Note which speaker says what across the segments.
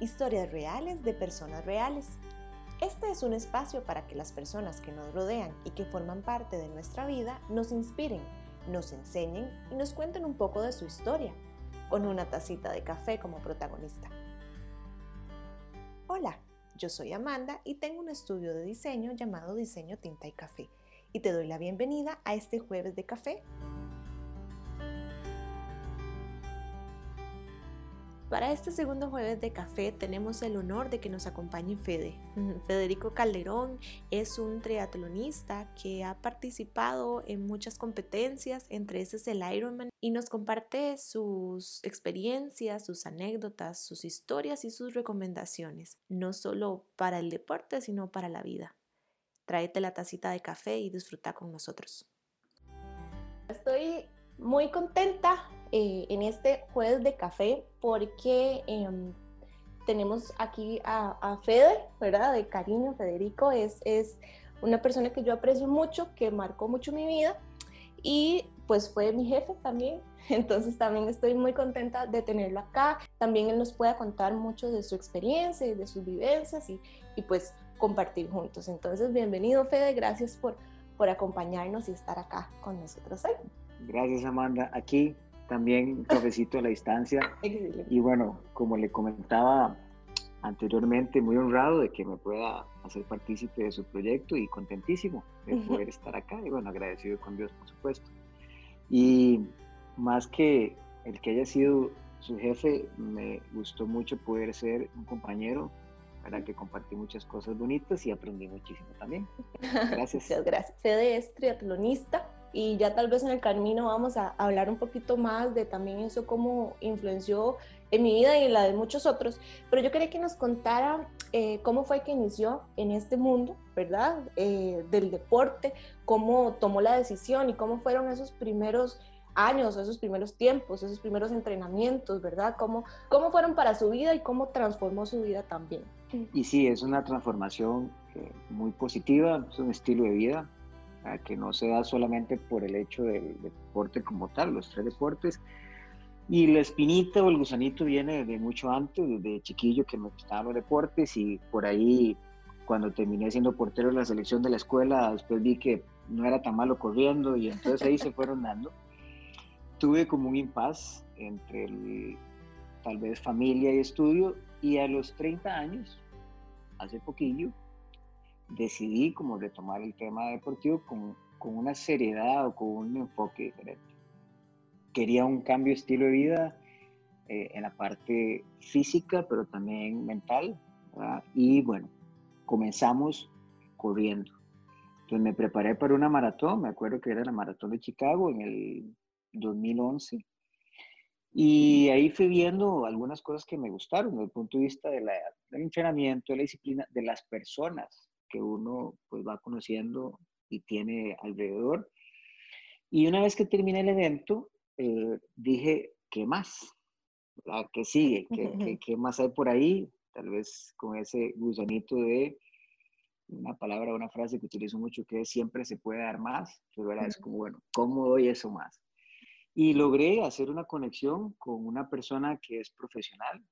Speaker 1: historias reales de personas reales. Este es un espacio para que las personas que nos rodean y que forman parte de nuestra vida nos inspiren, nos enseñen y nos cuenten un poco de su historia, con una tacita de café como protagonista. Hola, yo soy Amanda y tengo un estudio de diseño llamado Diseño Tinta y Café y te doy la bienvenida a este jueves de café Para este segundo jueves de café tenemos el honor de que nos acompañe Fede. Federico Calderón es un triatlonista que ha participado en muchas competencias, entre esas el Ironman, y nos comparte sus experiencias, sus anécdotas, sus historias y sus recomendaciones, no solo para el deporte, sino para la vida. Tráete la tacita de café y disfruta con nosotros. Estoy muy contenta eh, en este jueves de café porque em, tenemos aquí a, Fede, ¿verdad? De cariño, Federico es, es una persona que yo aprecio mucho, que marcó mucho mi vida y pues fue mi jefe también, entonces también estoy muy contenta de tenerlo acá. También él nos pueda contar mucho de su experiencia y de sus vivencias y, y pues compartir juntos. Entonces, bienvenido Fede, gracias por, por acompañarnos y estar acá con nosotros hoy.
Speaker 2: Gracias, Amanda. Aquí también cafecito a la distancia. Y bueno, como le comentaba anteriormente, muy honrado de que me pueda hacer partícipe de su proyecto y contentísimo de poder estar acá. Y bueno, agradecido con Dios, por supuesto. Y más que el que haya sido su jefe, me gustó mucho poder ser un compañero para que compartí muchas cosas bonitas y aprendí muchísimo también.
Speaker 1: Gracias. Muchas gracias. Fede es triatlonista y ya tal vez en el camino vamos a hablar un poquito más de también eso cómo influenció en mi vida y en la de muchos otros, pero yo quería que nos contara eh, cómo fue que inició en este mundo, ¿verdad? Eh, del deporte, cómo tomó la decisión y cómo fueron esos primeros años, esos primeros tiempos, esos primeros entrenamientos, ¿verdad? ¿Cómo, cómo fueron para su vida y cómo transformó su vida también?
Speaker 2: Y sí, es una transformación eh, muy positiva, es un estilo de vida que no se da solamente por el hecho del deporte como tal, los tres deportes. Y la espinita o el gusanito viene de mucho antes, desde chiquillo que me gustaban los deportes y por ahí cuando terminé siendo portero de la selección de la escuela, después vi que no era tan malo corriendo y entonces ahí se fueron dando. Tuve como un impas entre tal vez familia y estudio y a los 30 años, hace poquillo, decidí como retomar el tema deportivo con, con una seriedad o con un enfoque diferente. Quería un cambio de estilo de vida eh, en la parte física, pero también mental. Y bueno, comenzamos corriendo. Entonces me preparé para una maratón, me acuerdo que era la maratón de Chicago en el 2011. Y ahí fui viendo algunas cosas que me gustaron desde el punto de vista de la, del entrenamiento, de la disciplina, de las personas que uno pues va conociendo y tiene alrededor. Y una vez que terminé el evento, eh, dije, ¿qué más? ¿Qué sigue? ¿Qué, ¿Qué, más hay por ahí? Tal vez con ese gusanito de una palabra, una frase que utilizo mucho, que es siempre se puede dar más, pero era es como, bueno, ¿cómo doy eso más? Y logré hacer una conexión con una persona que es profesional,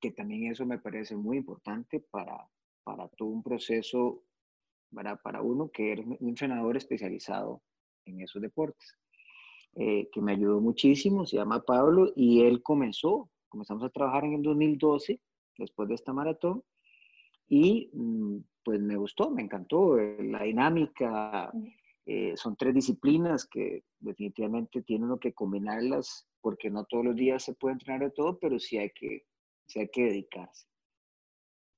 Speaker 2: que también eso me parece muy importante para, para todo un proceso, para, para uno que era un entrenador especializado en esos deportes, eh, que me ayudó muchísimo, se llama Pablo, y él comenzó, comenzamos a trabajar en el 2012, después de esta maratón, y mm, pues me gustó, me encantó eh, la dinámica. Eh, son tres disciplinas que definitivamente tiene uno que combinarlas porque no todos los días se puede entrenar de todo, pero sí hay que, sí hay que dedicarse.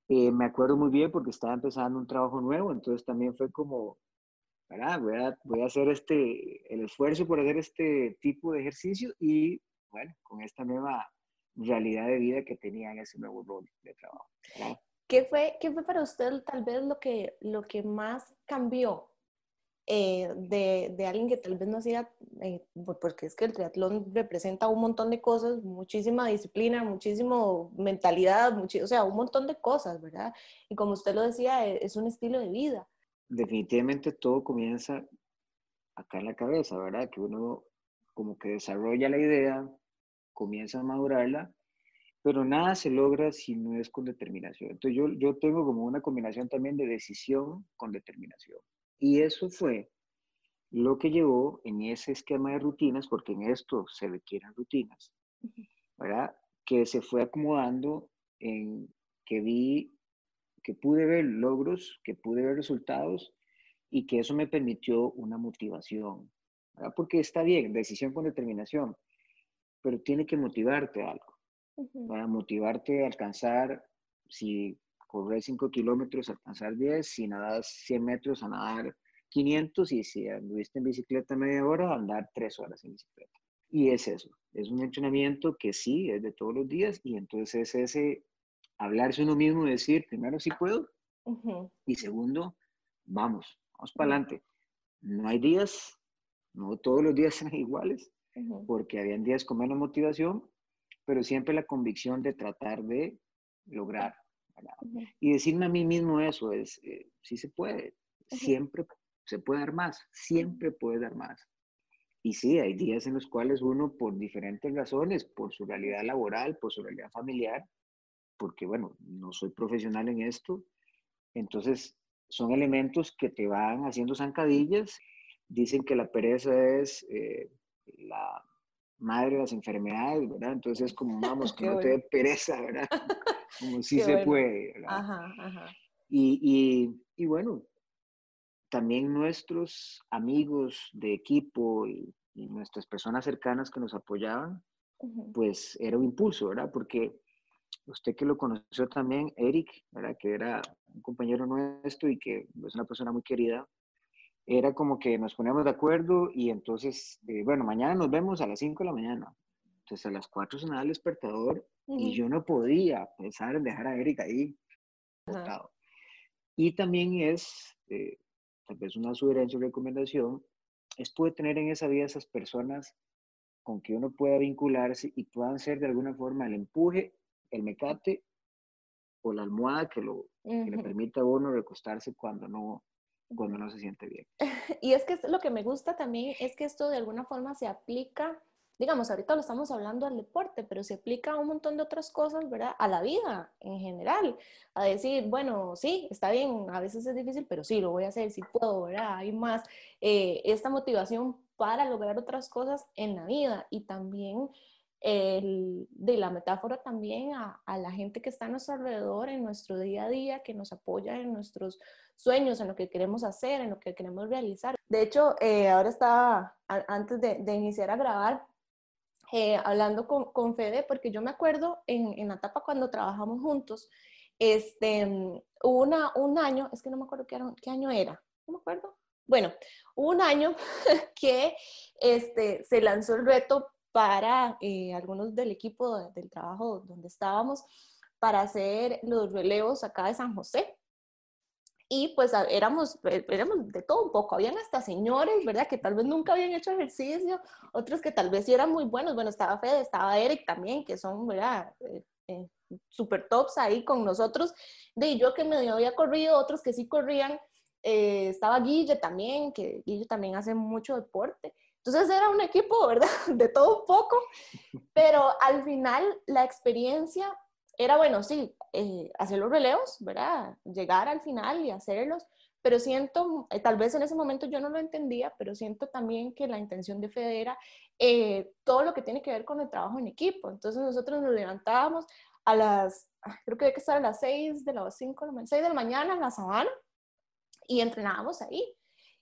Speaker 2: Eh, me acuerdo muy bien porque estaba empezando un trabajo nuevo, entonces también fue como. Voy a, voy a hacer este, el esfuerzo por hacer este tipo de ejercicio y, bueno, con esta nueva realidad de vida que tenía en ese nuevo rol de trabajo.
Speaker 1: ¿Qué fue, ¿Qué fue para usted tal vez lo que, lo que más cambió eh, de, de, alguien que tal vez no hacía, eh, porque es que el triatlón representa un montón de cosas, muchísima disciplina, muchísimo mentalidad, o sea, un montón de cosas, ¿verdad? Y como usted lo decía, e, es un estilo de vida.
Speaker 2: Definitivamente todo comienza acá en la cabeza, ¿verdad? Que uno como que desarrolla la idea, comienza a madurarla pero nada se logra si no es con determinación. Entonces yo, yo tengo como una combinación también de decisión con determinación. Y eso fue lo que llevó en ese esquema de rutinas, porque en esto se requieren rutinas, ¿verdad? Que se fue acomodando en que vi, que pude ver logros, que pude ver resultados y que eso me permitió una motivación, ¿verdad? Porque está bien, decisión con determinación, pero tiene que motivarte a algo, para motivarte a alcanzar, si correr 5 kilómetros, alcanzar 10, si nadar 100 metros, a nadar 500 y si anduviste en bicicleta media hora, andar tres horas en bicicleta. Y es eso, es un entrenamiento que sí, es de todos los días y entonces es ese hablarse uno mismo y decir, primero sí puedo y segundo, vamos, vamos para adelante. No hay días, no todos los días son iguales, porque habían días con menos motivación, pero siempre la convicción de tratar de lograr. Y decirme a mí mismo eso es, eh, sí se puede, siempre se puede dar más, siempre puede dar más. Y sí, hay días en los cuales uno, por diferentes razones, por su realidad laboral, por su realidad familiar, porque bueno, no soy profesional en esto, entonces son elementos que te van haciendo zancadillas. Dicen que la pereza es eh, la madre de las enfermedades, ¿verdad? Entonces es como, vamos, que no te dé pereza, ¿verdad? Como si se puede, ¿verdad? Ajá, ajá. Y, y, y, bueno, también nuestros amigos de equipo y, nuestras personas cercanas que nos apoyaban, pues era un impulso, ¿verdad? Porque usted que lo conoció también, Eric, ¿verdad? Que era un compañero nuestro y que es una persona muy querida, era como que nos poníamos de acuerdo y entonces, eh, bueno, mañana nos vemos a las 5 de la mañana. Entonces a las 4 sonaba el despertador y yo no podía pensar en dejar a Eric ahí. Y también es, eh, tal vez una sugerencia o recomendación, es poder tener en esa vida esas personas con que uno pueda vincularse y puedan ser de alguna forma el empuje, el mecate o la almohada que, lo, le permita a uno recostarse cuando no, cuando no se siente bien.
Speaker 1: Y es que lo que me gusta también es que esto de alguna forma se aplica digamos, ahorita lo estamos hablando al deporte, pero se aplica a un montón de otras cosas, ¿verdad? A la vida en general, a decir, bueno, sí, está bien, a veces es difícil, pero sí, lo voy a hacer, sí puedo, ¿verdad? Hay más eh, esta motivación para lograr otras cosas en la vida y también el, de la metáfora también a, a, la gente que está a nuestro alrededor en nuestro día a día, que nos apoya en nuestros sueños, en lo que queremos hacer, en lo que queremos realizar. De hecho, eh, ahora estaba, antes de, de iniciar a grabar, eh, hablando con, con, Fede, porque yo me acuerdo en, en la etapa cuando trabajamos juntos, este, hubo una, un año, es que no me acuerdo qué, qué año era, no me acuerdo. Bueno, hubo un año que este, se lanzó el reto para eh, algunos del equipo del trabajo donde estábamos para hacer los relevos acá de San José. Y pues éramos, eh, éramos de todo un poco. Habían hasta señores, ¿verdad? Que tal vez nunca habían hecho ejercicio, otros que tal vez sí eran muy buenos. Bueno, estaba Fede, estaba Eric también, que son, ¿verdad? Eh, eh, super tops ahí con nosotros. De yo que medio había corrido, otros que sí corrían. estaba Guille también, que Guille también hace mucho deporte. Entonces era un equipo, ¿verdad? De todo un poco. Pero al final la experiencia era bueno, sí, eh, hacer los relevos, ¿verdad? Llegar al final y hacerlos, pero siento, eh, tal vez en ese momento yo no lo entendía, pero siento también que la intención de Fede era eh, todo lo que tiene que ver con el trabajo en equipo. Entonces nosotros nos levantábamos a las, creo que hay que estar a las 6 de las 5 de 6 de la mañana en la sabana y entrenábamos ahí.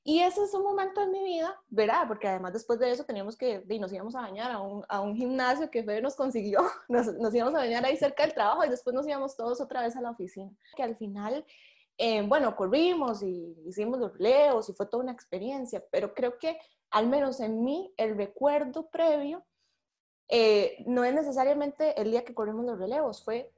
Speaker 1: Y ese es un momento en mi vida, ¿verdad? Porque además después de eso teníamos que, y nos íbamos a bañar a un, a un gimnasio que Fede nos consiguió, nos, nos, íbamos a bañar ahí cerca del trabajo y después nos íbamos todos otra vez a la oficina. Que al final, eh, bueno, corrimos y hicimos los leos y fue toda una experiencia, pero creo que al menos en mí el recuerdo previo eh, no es necesariamente el día que corrimos los relevos, fue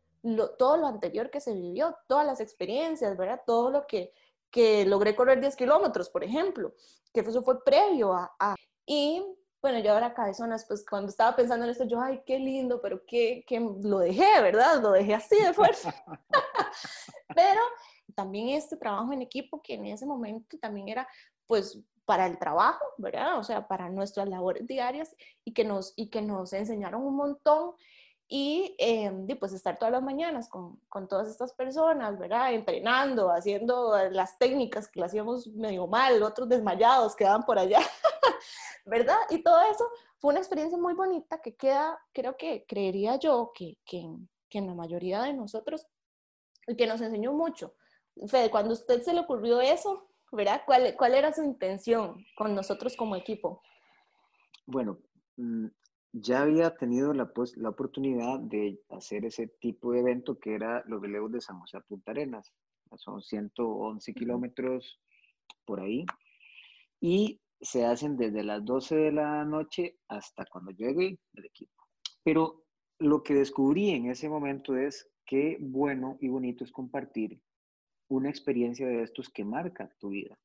Speaker 1: todo lo anterior que se vivió, todas las experiencias, ¿verdad? Todo lo que que logré correr 10 kilómetros, por ejemplo, que eso fue previo a, Y bueno, yo ahora cabezonas, pues cuando estaba pensando en esto, yo, ay, qué lindo, pero qué, qué lo dejé, ¿verdad? Lo dejé así de fuerza. pero también este trabajo en equipo que en ese momento también era, pues, para el trabajo, ¿verdad? O sea, para nuestras labores diarias y que nos, y que nos enseñaron un montón y eh, pues estar todas las mañanas con, con, todas estas personas, ¿verdad? Entrenando, haciendo las técnicas que las hacíamos medio mal, otros desmayados quedaban por allá, ¿verdad? Y todo eso fue una experiencia muy bonita que queda, creo que creería yo que, que, que en la mayoría de nosotros y que nos enseñó mucho. Fede, cuando a usted se le ocurrió eso, ¿verdad? ¿Cuál, ¿Cuál era su intención con nosotros como equipo?
Speaker 2: Bueno, mm, ya había tenido la, pues, la oportunidad de hacer ese tipo de evento que era los relevos de San José a Punta Arenas. Son 111 kilómetros por ahí. Y se hacen desde las 12 de la noche hasta cuando llegue el equipo. Pero lo que descubrí en ese momento es qué bueno y bonito es compartir una experiencia de estos que marca tu vida.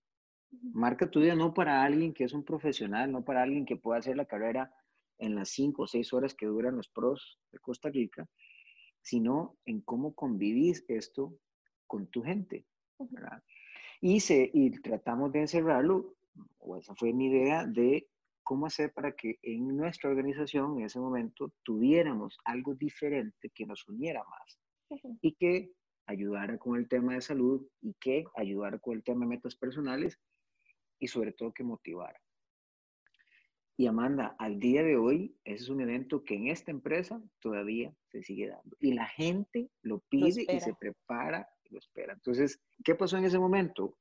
Speaker 2: Marca tu vida no para alguien que es un profesional, no para alguien que pueda hacer la carrera en las cinco o seis horas que duran los pros de Costa Rica, sino en cómo convivís esto con tu gente. Y, se, y tratamos de encerrarlo, o esa fue mi idea, de cómo hacer para que en nuestra organización en ese momento tuviéramos algo diferente que nos uniera más y que ayudara con el tema de salud y que ayudara con el tema de metas personales y sobre todo que motivara. Y Amanda, al día de hoy, ese es un evento que en esta empresa todavía se sigue dando. Y la gente lo pide y se prepara y lo espera. Entonces, ¿qué pasó en ese momento?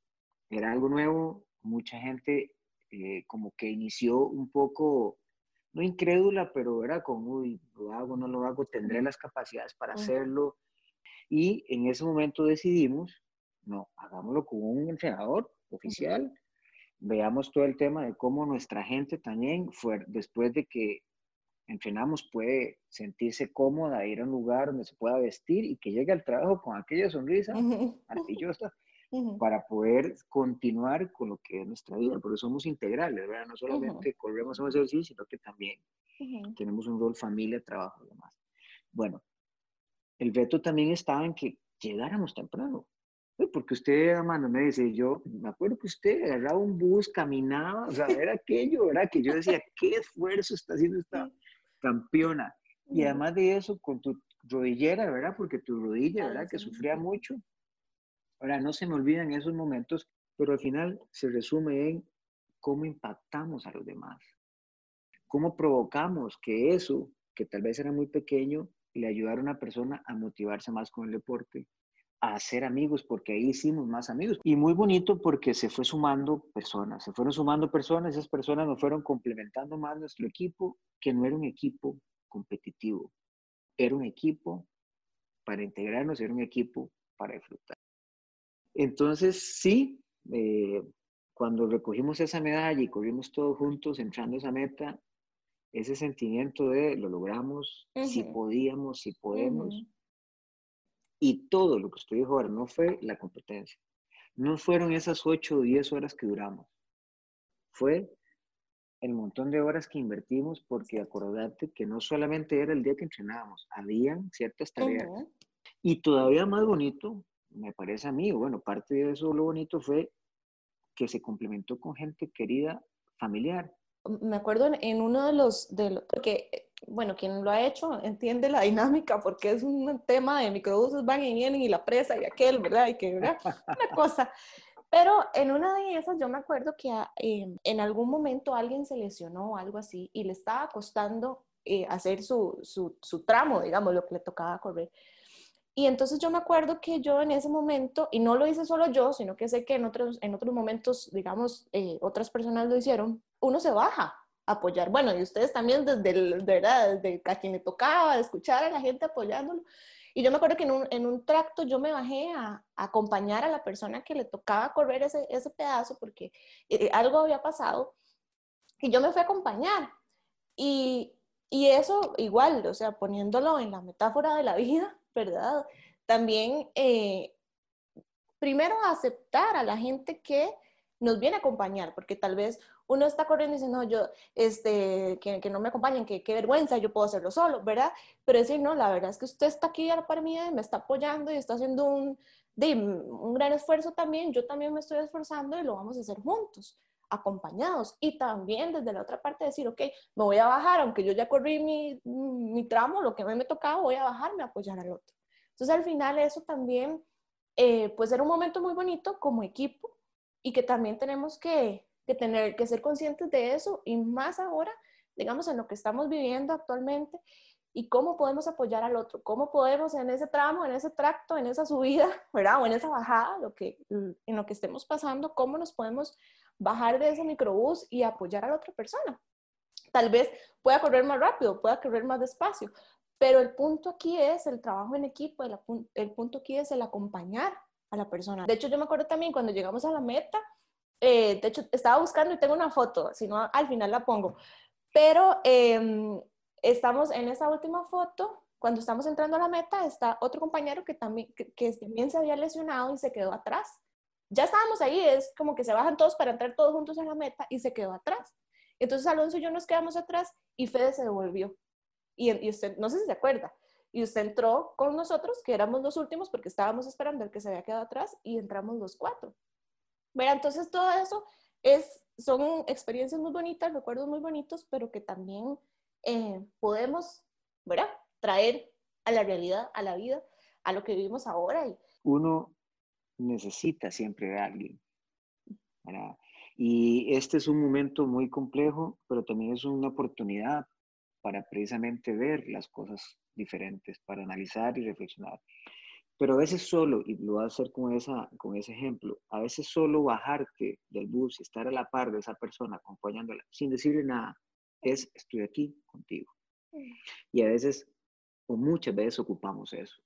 Speaker 2: Era algo nuevo, mucha gente eh, como que inició un poco, no incrédula, pero era como, uy, lo hago, no lo hago, tendré las capacidades para hacerlo. Y en ese momento decidimos, no, hagámoslo con un entrenador oficial veamos todo el tema de cómo nuestra gente también, fue, después de que entrenamos, puede sentirse cómoda, ir a un lugar donde se pueda vestir y que llegue al trabajo con aquella sonrisa maravillosa para poder continuar con lo que es nuestra vida, porque somos integrales, ¿verdad? No solamente corremos a un ejercicio, sino que también tenemos un rol familia, trabajo y demás. Bueno, el reto también estaba en que llegáramos temprano. Porque usted, Amanda, me dice, yo me acuerdo que usted agarraba un bus, caminaba, o sea, era aquello, ¿verdad? Que yo decía, qué esfuerzo está haciendo esta campeona. Y además de eso, con tu rodillera, ¿verdad? Porque tu rodilla, ¿verdad? Que sufría mucho. Ahora, no se me olvidan esos momentos, pero al final se resume en cómo impactamos a los demás. Cómo provocamos que eso, que tal vez era muy pequeño, le ayudara a una persona a motivarse más con el deporte a hacer amigos, porque ahí hicimos más amigos. Y muy bonito porque se fue sumando personas, se fueron sumando personas, esas personas nos fueron complementando más nuestro equipo, que no era un equipo competitivo, era un equipo para integrarnos, era un equipo para disfrutar. Entonces, sí, eh, cuando recogimos esa medalla y corrimos todos juntos entrando a esa meta, ese sentimiento de lo logramos, si podíamos, si podemos, y todo lo que usted dijo ahora no fue la competencia. No fueron esas 8 o 10 horas que duramos. Fue el montón de horas que invertimos porque acordate que no solamente era el día que entrenábamos, habían ciertas tareas. Y todavía más bonito, me parece a mí, bueno, parte de eso lo bonito fue que se complementó con gente querida, familiar.
Speaker 1: Me acuerdo en, uno de los, de los, porque bueno, quien lo ha hecho entiende la dinámica porque es un tema de microbuses van y vienen y la presa y aquel, ¿verdad? Y que, ¿verdad? Una cosa. Pero en una de esas yo me acuerdo que em, en algún momento alguien se lesionó o algo así y le estaba costando eh, hacer su, su, su, tramo, digamos, lo que le tocaba correr. Y entonces yo me acuerdo que yo en ese momento, y no lo hice solo yo, sino que sé que en otros, en otros momentos, digamos, eh, otras personas lo hicieron, uno se baja apoyar. Bueno, y ustedes también desde, el, ¿verdad? desde a quien le tocaba, escuchar a la gente apoyándolo. Y yo me acuerdo que en un, en un tracto yo me bajé a, acompañar a la persona que le tocaba correr ese, ese pedazo porque eh, algo había pasado y yo me fui a acompañar. Y, y eso igual, o sea, poniéndolo en la metáfora de la vida, ¿verdad? También, eh, primero aceptar a la gente que nos viene a acompañar, porque tal vez uno está corriendo y dice, no, yo, este, que, que no me acompañen, que qué vergüenza, yo puedo hacerlo solo, ¿verdad? Pero decir, no, la verdad es que usted está aquí para mí, me está apoyando y está haciendo un, de, un gran esfuerzo también, yo también me estoy esforzando y lo vamos a hacer juntos. acompañados y también desde la otra parte decir, ok, me voy a bajar, aunque yo ya corrí mi, mi tramo, lo que me, tocaba, voy a bajarme a apoyar al otro. Entonces al final eso también eh, puede ser un momento muy bonito como equipo y que también tenemos que, que tener que ser conscientes de eso y más ahora, digamos, en lo que estamos viviendo actualmente y cómo podemos apoyar al otro, cómo podemos en ese tramo, en ese tracto, en esa subida, ¿verdad? O en esa bajada, lo que, en lo que estemos pasando, cómo nos podemos bajar de ese microbús y apoyar a la otra persona. Tal vez pueda correr más rápido, pueda correr más despacio, pero el punto aquí es el trabajo en equipo, el, el punto aquí es el acompañar a la persona. De hecho, yo me acuerdo también cuando llegamos a la meta, eh, de hecho, estaba buscando y tengo una foto, si no, al final la pongo, pero eh, estamos en esa última foto, cuando estamos entrando a la meta, está otro compañero que también, que, también se había lesionado y se quedó atrás. Ya estábamos ahí, es como que se bajan todos para entrar todos juntos a la meta y se quedó atrás. Entonces Alonso y yo nos quedamos atrás y Fede se devolvió. Y, usted, no sé si se acuerda, y usted entró con nosotros, que éramos los últimos porque estábamos esperando el que se había quedado atrás y entramos los cuatro. Bueno, entonces todo eso es, son experiencias muy bonitas, recuerdos muy bonitos, pero que también eh, podemos, ¿verdad? Traer a la realidad, a la vida, a lo que vivimos ahora. Y...
Speaker 2: Uno necesita siempre de alguien. Y este es un momento muy complejo, pero también es una oportunidad para precisamente ver las cosas diferentes, para analizar y reflexionar. Pero a veces solo, y lo voy a hacer con, esa, con ese ejemplo, a veces solo bajarte del bus y estar a la par de esa persona acompañándola sin decirle nada, es estoy aquí contigo. Y a veces, o muchas veces ocupamos eso,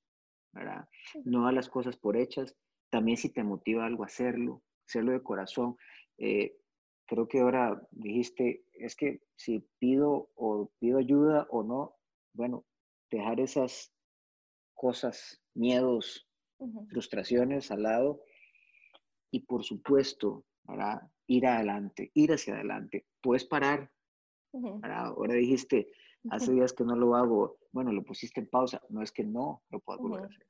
Speaker 2: ¿verdad? No a las cosas por hechas, también si te motiva algo, hacerlo, hacerlo de corazón. Eh, creo que ahora dijiste, es que si pido o pido ayuda o no, bueno, dejar esas cosas, miedos, frustraciones al lado y por supuesto, ir adelante, ir hacia adelante. Puedes parar, Ahora dijiste, hace días que no lo hago, bueno, lo pusiste en pausa, no es que no lo puedas volver a hacer.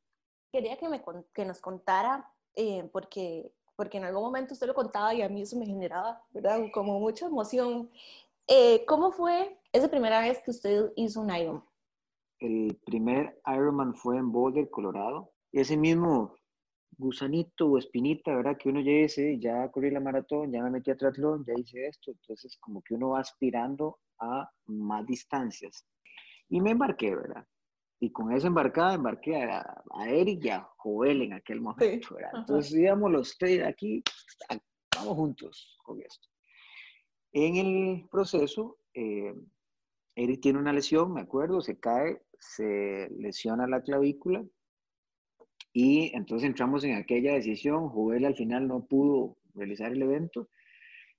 Speaker 1: Quería que, me, que nos contara, eh, porque, porque en algún momento usted lo contaba y a mí eso me generaba, ¿verdad? Como mucha emoción. Eh, ¿Cómo fue esa primera vez que usted hizo un Ironman?
Speaker 2: El primer Ironman fue en Boulder, Colorado. Ese mismo gusanito o espinita, ¿verdad? Que uno ya dice, ya corrí la maratón, ya me metí a triatlón, ya hice esto, entonces como que uno va aspirando a más distancias. Y me embarqué, ¿verdad? Y con esa embarcada embarqué a, Eric y a Joel en aquel momento, ¿verdad? Entonces íbamos los tres aquí, vamos juntos con esto. En el proceso, eh, Eric tiene una lesión, me acuerdo, se cae, se lesiona la clavícula, y entonces entramos en aquella decisión, Joel al final no pudo realizar el evento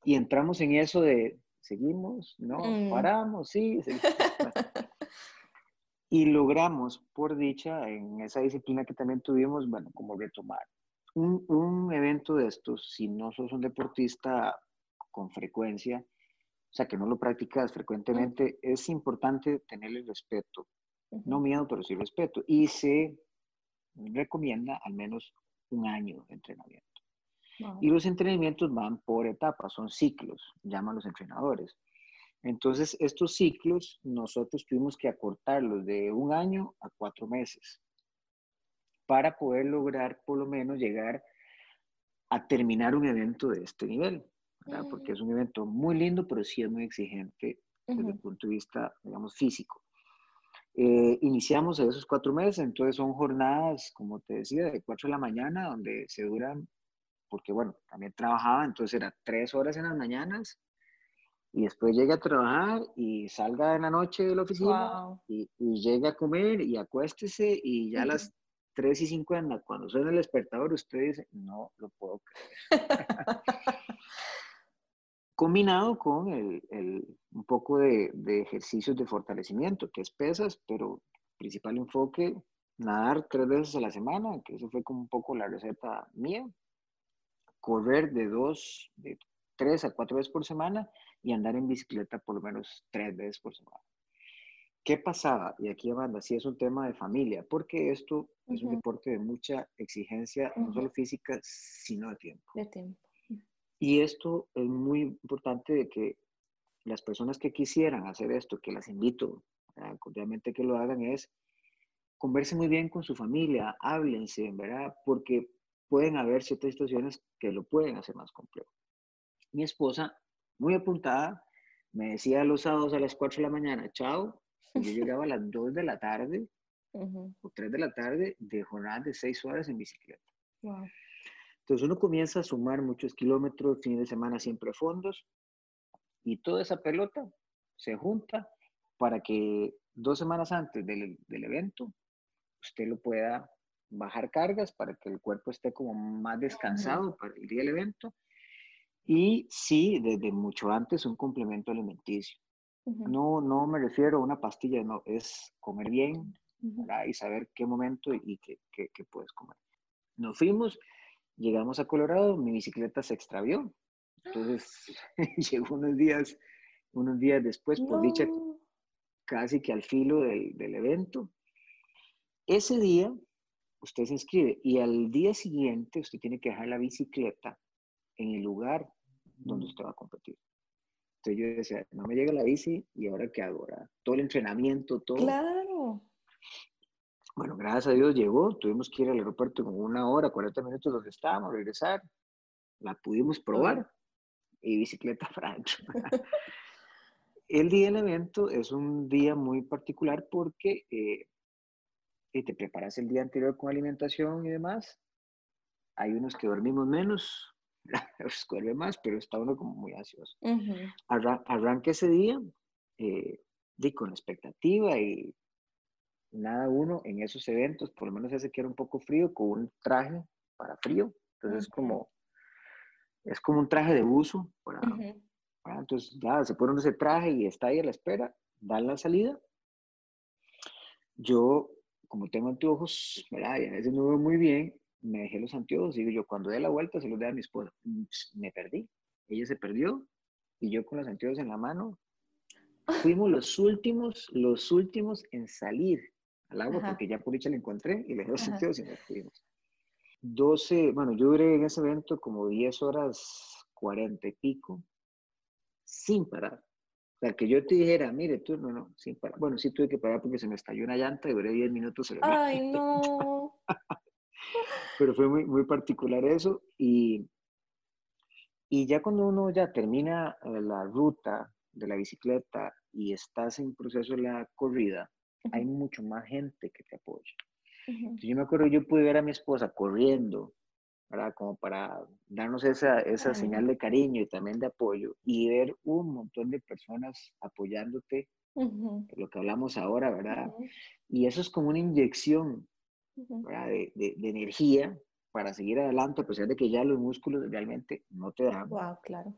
Speaker 2: y entramos en eso de, seguimos, no, mm. paramos, sí. y logramos, por dicha, en esa disciplina que también tuvimos, bueno, como retomar. Un, un evento de estos, si no sos un deportista con frecuencia, o sea, que no lo practicas frecuentemente, es importante tenerle respeto. No miedo, pero sí respeto. Y se recomienda al menos un año de entrenamiento. Y los entrenamientos van por etapas, son ciclos, llaman los entrenadores. Entonces, estos ciclos nosotros tuvimos que acortarlos de un año a cuatro meses para poder lograr por lo menos llegar a terminar un evento de este nivel, porque es un evento muy lindo, pero sí es muy exigente desde el punto de vista, digamos, físico. Eh, iniciamos esos cuatro meses, entonces son jornadas, como te decía, de cuatro de la mañana, donde se duran, porque bueno, también trabajaba, entonces era tres horas en las mañanas, y después llega a trabajar y salga en la noche de la oficina y, y llega a comer y acuéstese y ya a las 3 y 50, cuando suena el despertador, usted dice, no lo puedo creer. combinado con el, un poco de, ejercicios de fortalecimiento, que es pesas, pero principal enfoque, nadar tres veces a la semana, que eso fue como un poco la receta mía, correr de dos, de tres a cuatro veces por semana y andar en bicicleta por lo menos tres veces por semana. ¿Qué pasaba? Y aquí, Amanda, sí es un tema de familia, porque esto es un deporte de mucha exigencia, no solo física, sino de tiempo.
Speaker 1: De tiempo.
Speaker 2: Y esto es muy importante de que las personas que quisieran hacer esto, que las invito cordialmente que lo hagan, es converse muy bien con su familia, háblense, ¿verdad? Porque pueden haber ciertas situaciones que lo pueden hacer más complejo. Mi esposa, muy apuntada, me decía los sábados a las 4 de la mañana, chao, y yo llegaba a las 2 de la tarde o 3 de la tarde de jornada de 6 horas en bicicleta. Entonces uno comienza a sumar muchos kilómetros, fin de semana siempre fondos, y toda esa pelota se junta para que dos semanas antes del, del evento usted lo pueda bajar cargas para que el cuerpo esté como más descansado para el día del evento. Y sí, desde mucho antes un complemento alimenticio. No, no me refiero a una pastilla, no, es comer bien y saber qué momento y qué, qué, qué, puedes comer. Nos fuimos, llegamos a Colorado, mi bicicleta se extravió. Entonces llegó unos días, unos días después, por dicha, casi que al filo del, del evento. Ese día usted se inscribe y al día siguiente usted tiene que dejar la bicicleta en el lugar donde usted va a competir. Entonces yo decía, no me llega la bici y ahora qué hago, Todo el entrenamiento, todo.
Speaker 1: Claro.
Speaker 2: Bueno, gracias a Dios llegó, tuvimos que ir al aeropuerto como una hora, 40 minutos donde estábamos, regresar. La pudimos probar y bicicleta para el día del evento es un día muy particular porque eh, te preparas el día anterior con alimentación y demás. Hay unos que dormimos menos, duerme más, pero está uno como muy ansioso. arranque ese día eh, con expectativa y nada uno en esos eventos, por lo menos ese que era un poco frío, con un traje para frío. Entonces es como, es como un traje de buzo. Para, entonces ya se pone ese traje y está ahí a la espera, dan la salida. Yo, como tengo anteojos, ¿verdad? y a veces no veo muy bien, me dejé los anteojos, digo yo, cuando dé la vuelta se los dé a mi esposa. Me perdí. Ella se perdió y yo con los anteojos en la mano. Fuimos los últimos, los últimos en salir al agua porque ya por dicha la encontré y le los anteojos y nos fuimos. 12, bueno, yo duré en ese evento como 10 horas 40 y pico, sin parar. O sea, que yo te dijera, mire, tú no, no, sin parar. Bueno, sí tuve que parar porque se me estalló una llanta y duré 10 minutos.
Speaker 1: Ay, no.
Speaker 2: pero fue muy, muy particular eso. Y, y ya cuando uno ya termina eh, la ruta de la bicicleta y estás en proceso de la corrida, hay mucho más gente que te apoya. Yo me acuerdo, yo pude ver a mi esposa corriendo, ¿verdad? Como para darnos esa, esa señal de cariño y también de apoyo y ver un montón de personas apoyándote, lo que hablamos ahora, ¿verdad? Y eso es como una inyección de, de, energía para seguir adelante, a pesar de que ya los músculos realmente no te dan.
Speaker 1: Wow, claro.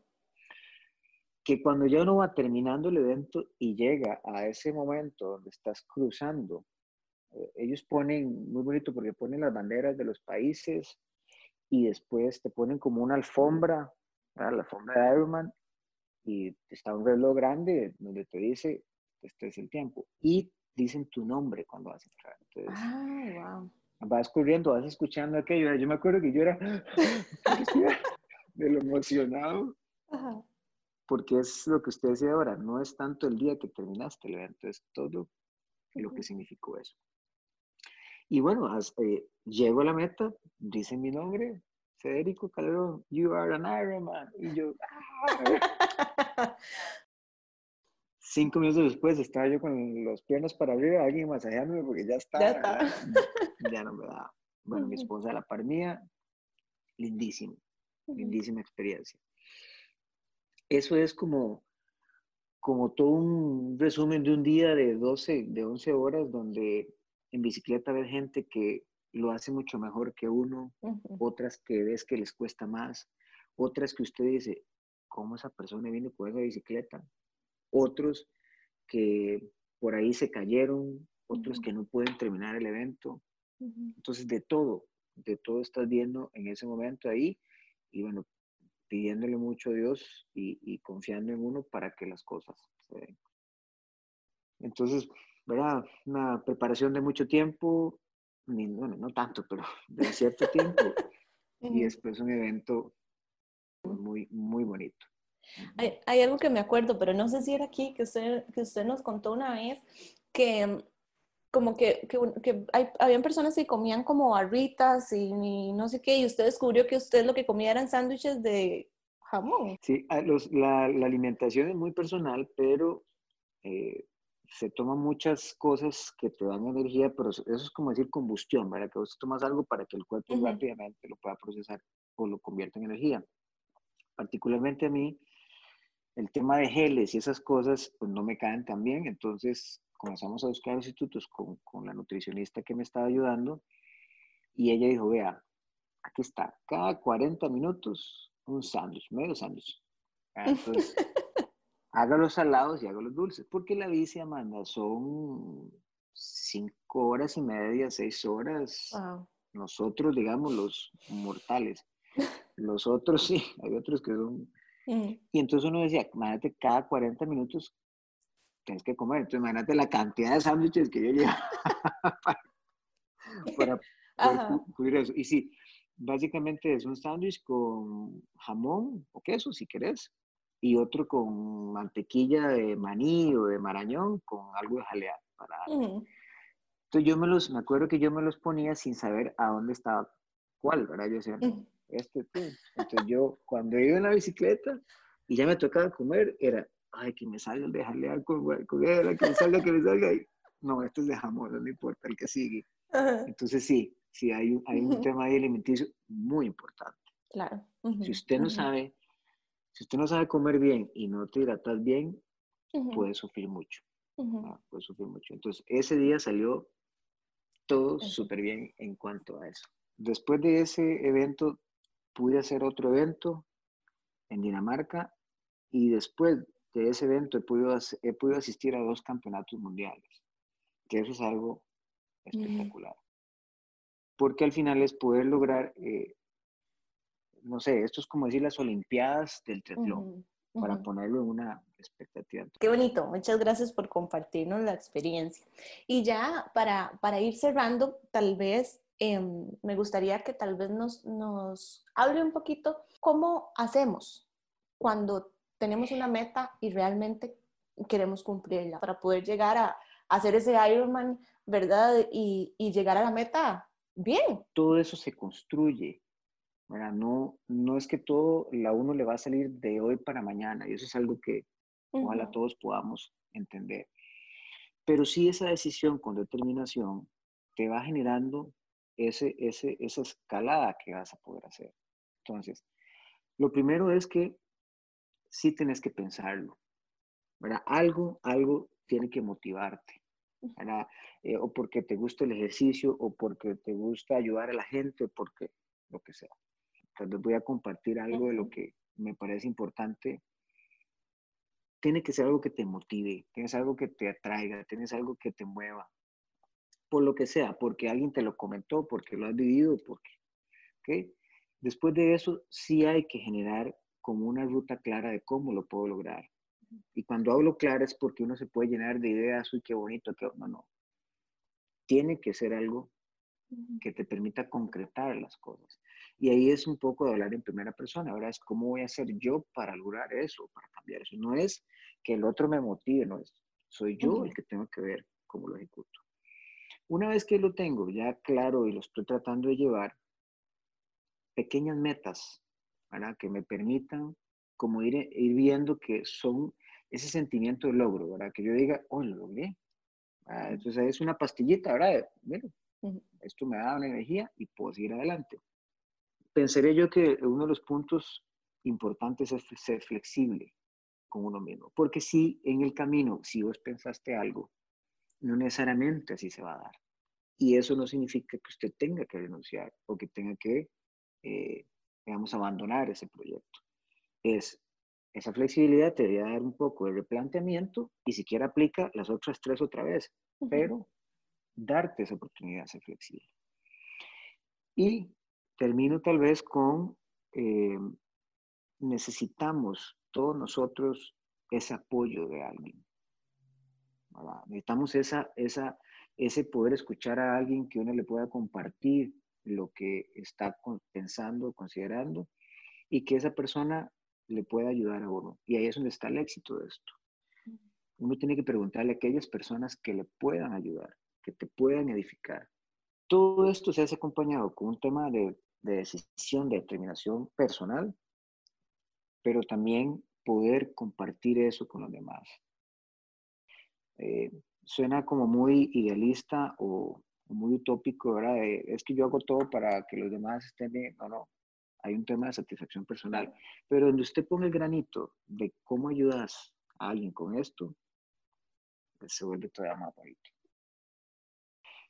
Speaker 2: Que cuando ya uno va terminando el evento y llega a ese momento donde estás cruzando, eh, ellos ponen, muy bonito porque ponen las banderas de los países y después te ponen como una alfombra, la alfombra de Ironman, y está un reloj grande donde te dice, este es el tiempo. Y dicen tu nombre cuando vas a entrar. Entonces,
Speaker 1: ah, wow.
Speaker 2: Vas corriendo, vas escuchando aquello. Yo me acuerdo que yo era de lo emocionado. Porque es lo que usted decía ahora, no es tanto el día que terminaste el evento, es todo lo que significó eso. Y bueno, eh, llego a la meta, dice mi nombre, Federico Calderón, you are an Ironman. Y yo, ¡ah! Cinco minutos después estaba yo con los piernas para arriba, alguien masajeándome porque ya estaba. Ya, no me daba. Bueno, mi esposa, la par mía, lindísimo, lindísima experiencia. Eso es como, como todo un resumen de un día de 12, de 11 horas donde en bicicleta ves gente que lo hace mucho mejor que uno, otras que ves que les cuesta más, otras que usted dice, ¿cómo esa persona viene con esa bicicleta? otros que por ahí se cayeron, otros que no pueden terminar el evento. Entonces, de todo, de todo estás viendo en ese momento ahí y bueno, pidiéndole mucho a Dios y, confiando en uno para que las cosas se den. Entonces, ¿verdad? Una preparación de mucho tiempo, bueno, no tanto, pero de cierto tiempo, y después un evento muy, muy bonito.
Speaker 1: Hay, algo que me acuerdo, pero no sé si era aquí que usted, que usted nos contó una vez que como que, que, hay, habían personas que comían como barritas y, no sé qué, y usted descubrió que usted lo que comía eran sándwiches de jamón.
Speaker 2: Sí, ah, la, la, alimentación es muy personal, pero eh, se toman muchas cosas que te dan energía, pero eso es como decir combustión, ¿verdad? Que vos tomas algo para que el cuerpo rápidamente lo pueda procesar o lo convierta en energía. Particularmente a mí, el tema de geles y esas cosas pues no me caen tan bien, entonces comenzamos a buscar institutos con, con la nutricionista que me estaba ayudando y ella dijo, vea, aquí está, cada 40 minutos un sándwich, medio sándwich. Ah, entonces, haga los salados y haga los dulces, porque la bici, Amanda, son cinco horas y media, seis horas. Nosotros, digamos, los mortales. Los otros sí, hay otros que son y entonces uno decía, imagínate, cada 40 minutos tienes que comer. Entonces imagínate la cantidad de sándwiches que yo llevaba para, cubrir eso. Y sí, básicamente es un sándwich con jamón o queso, si querés, y otro con mantequilla de maní o de marañón con algo de jalea. Para... Entonces yo me los, me acuerdo que yo me los ponía sin saber a dónde estaba cuál, ¿verdad? Yo decía, este Entonces yo cuando iba en la bicicleta y ya me tocaba comer, era, ay, que me salga el de jalear con, con él, que me salga, que me salga. Y, no, esto es de jamón, no importa, el que sigue. Entonces sí, sí, hay un, hay un tema de alimenticio muy importante.
Speaker 1: Claro.
Speaker 2: Si usted no sabe, si usted no sabe comer bien y no te hidratas bien, puede sufrir mucho. Puede sufrir mucho. Entonces, ese día salió todo súper bien en cuanto a eso. Después de ese evento, pude hacer otro evento en Dinamarca y después de ese evento he podido, he podido asistir a dos campeonatos mundiales, que eso es algo espectacular. Porque al final es poder lograr, eh, no sé, esto es como decir las Olimpiadas del triatlón, para ponerlo en una expectativa.
Speaker 1: Qué bonito, muchas gracias por compartirnos la experiencia. Y ya para, para ir cerrando, tal vez Em, me gustaría que tal vez nos, nos hable un poquito cómo hacemos cuando tenemos una meta y realmente queremos cumplirla para poder llegar a, hacer ese Ironman, ¿verdad? Y, y, llegar a la meta bien.
Speaker 2: Todo eso se construye. No, no es que todo la uno le va a salir de hoy para mañana y eso es algo que ojalá todos podamos entender. Pero sí esa decisión con determinación te va generando ese, ese, esa escalada que vas a poder hacer. Entonces, lo primero es que sí tienes que pensarlo. ¿verdad? Algo, algo tiene que motivarte. ¿verdad? Eh, o porque te gusta el ejercicio, o porque te gusta ayudar a la gente, o porque lo que sea. Entonces voy a compartir algo de lo que me parece importante. Tiene que ser algo que te motive, tienes algo que te atraiga, tienes algo que te mueva por lo que sea, porque alguien te lo comentó, porque lo has vivido, porque, ¿ok? Después de eso, sí hay que generar como una ruta clara de cómo lo puedo lograr. Y cuando hablo clara es porque uno se puede llenar de ideas, uy, qué bonito, qué... No, no. Tiene que ser algo que te permita concretar las cosas. Y ahí es un poco de hablar en primera persona. Ahora es cómo voy a hacer yo para lograr eso, para cambiar eso. No es que el otro me motive, no es. Soy yo el que tengo que ver cómo lo ejecuto. Una vez que lo tengo ya claro y lo estoy tratando de llevar, pequeñas metas para que me permitan como ir, ir viendo que son ese sentimiento de logro, ¿verdad? Que yo diga, oh, lo logré. Ah, entonces es una pastillita, ¿verdad? Bueno, esto me da una energía y puedo seguir adelante. Pensaría yo que uno de los puntos importantes es ser flexible con uno mismo, porque si en el camino, si vos pensaste algo no necesariamente así se va a dar. Y eso no significa que usted tenga que renunciar o que tenga que, eh, digamos, abandonar ese proyecto. Es esa flexibilidad te debe dar un poco de replanteamiento y siquiera aplica las otras tres otra vez, pero darte esa oportunidad de ser flexible. Y termino tal vez con, eh, necesitamos todos nosotros ese apoyo de alguien. Necesitamos esa, esa, ese poder escuchar a alguien que uno le pueda compartir lo que está pensando, considerando y que esa persona le pueda ayudar a uno. Y ahí es donde está el éxito de esto. Uno tiene que preguntarle a aquellas personas que le puedan ayudar, que te puedan edificar. Todo esto se hace acompañado con un tema de, decisión, de determinación personal, pero también poder compartir eso con los demás. Eh, suena como muy idealista o, muy utópico, ¿verdad? es que yo hago todo para que los demás estén bien. No, no. Hay un tema de satisfacción personal. Pero donde usted pone el granito de cómo ayudas a alguien con esto, pues se vuelve todavía más bonito.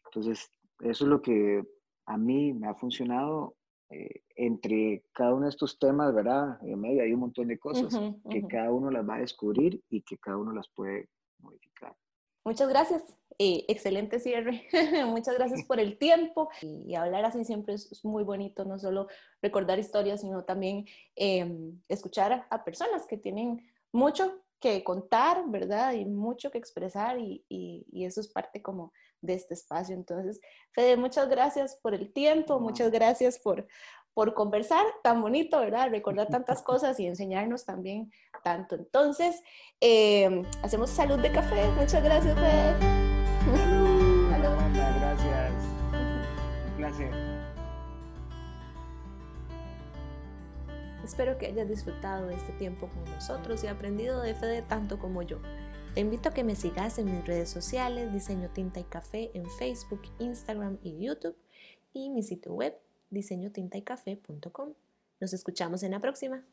Speaker 2: Entonces, eso es lo que a mí me ha funcionado eh, entre cada uno de estos temas, ¿verdad? En medio hay un montón de cosas que cada uno las va a descubrir y que cada uno las puede modificar.
Speaker 1: Muchas gracias. Eh, excelente cierre. Muchas gracias por el tiempo. Y, hablar así siempre es, muy bonito, no solo recordar historias, sino también em, escuchar a, personas que tienen mucho que contar, ¿verdad? Y mucho que expresar y, y, eso es parte como de este espacio. Entonces, Fede, muchas gracias por el tiempo, muchas gracias por, por conversar tan bonito, ¿verdad? Recordar tantas cosas y enseñarnos también tanto. Entonces, eh, hacemos salud de café. Muchas gracias, Fede. Espero que hayas disfrutado de este tiempo con nosotros y aprendido de Fede tanto como yo. Te invito a que me sigas en mis redes sociales, Diseño Tinta y Café en Facebook, Instagram y YouTube y mi sitio web diseñotintaicafé.com. Nos escuchamos en la próxima.